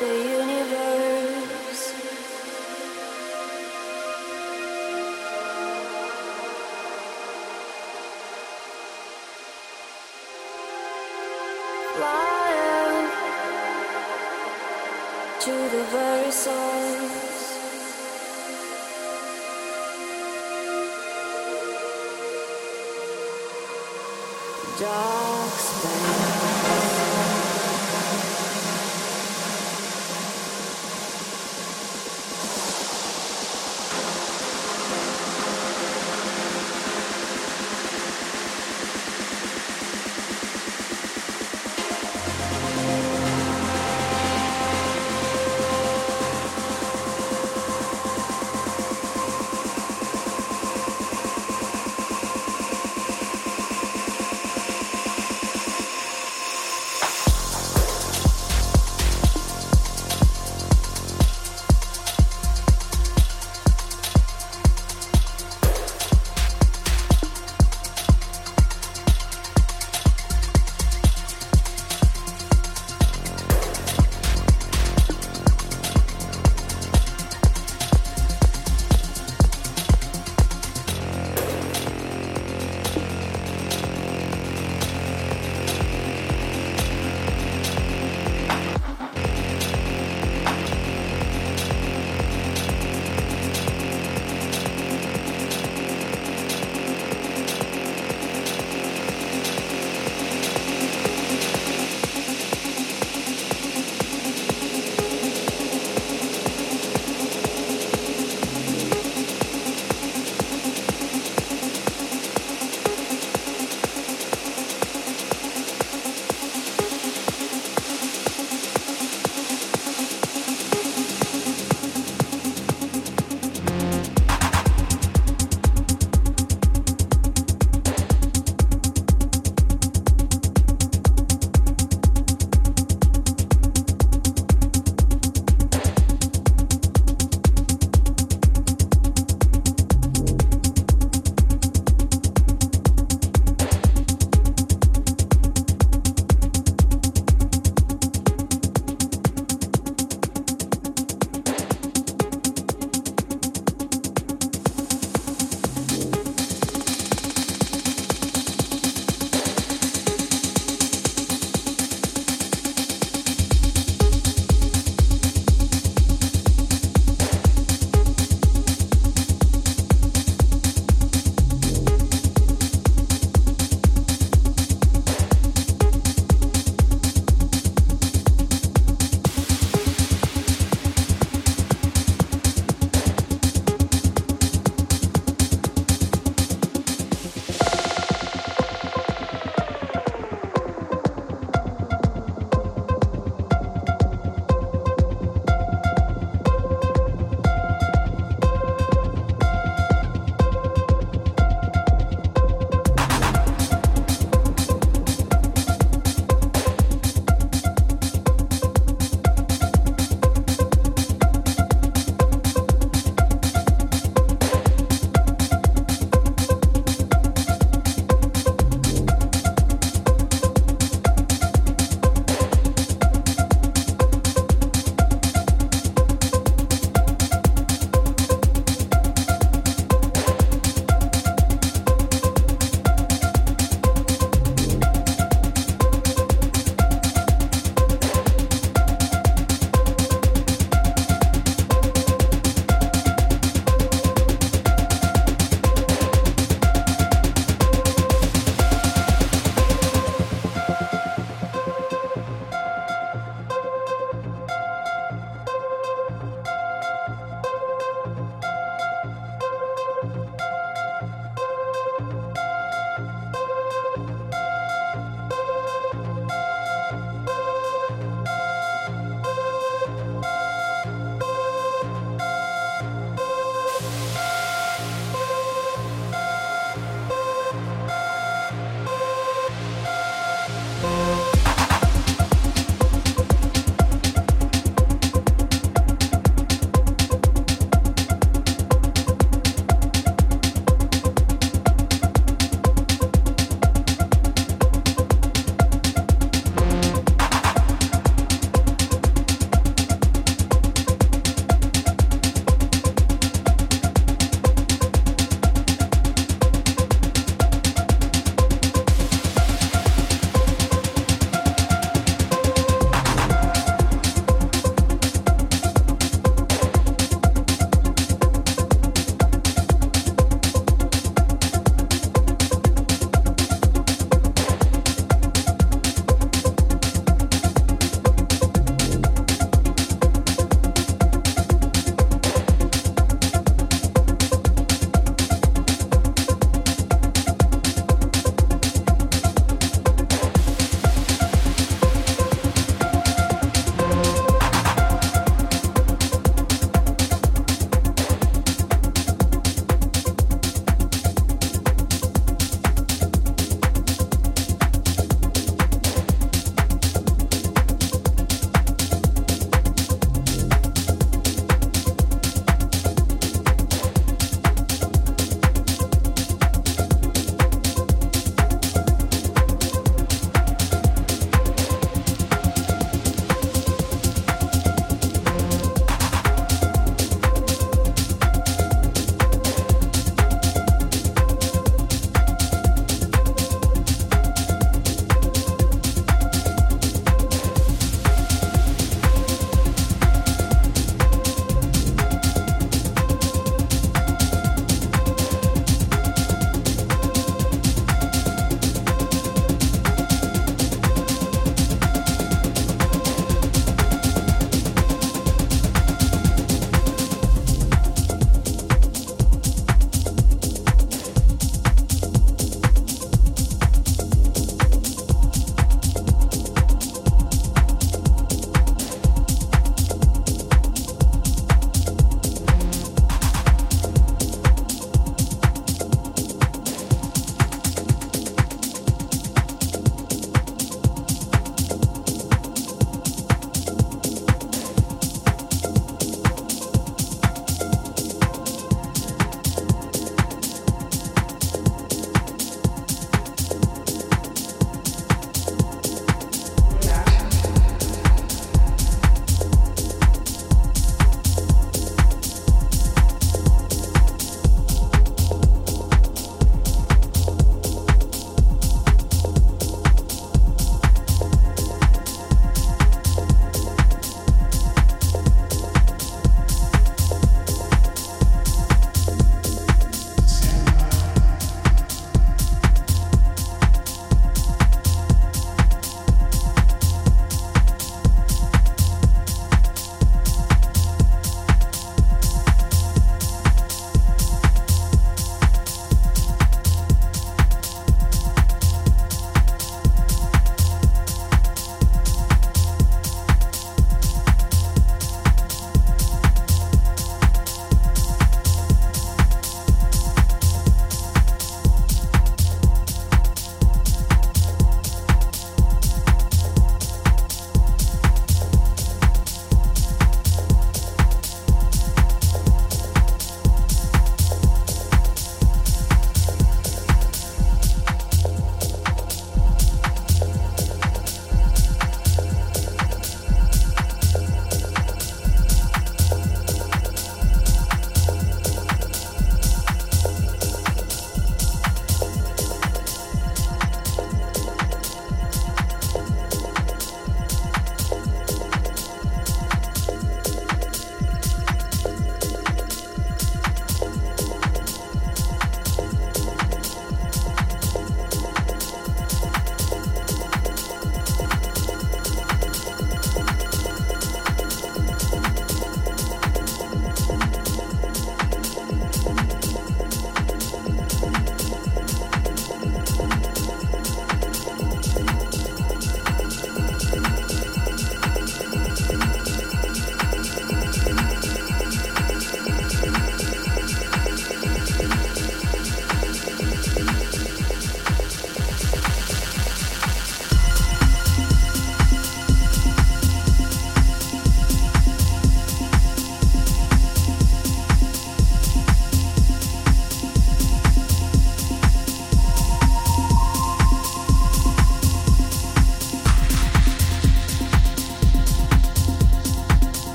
do you.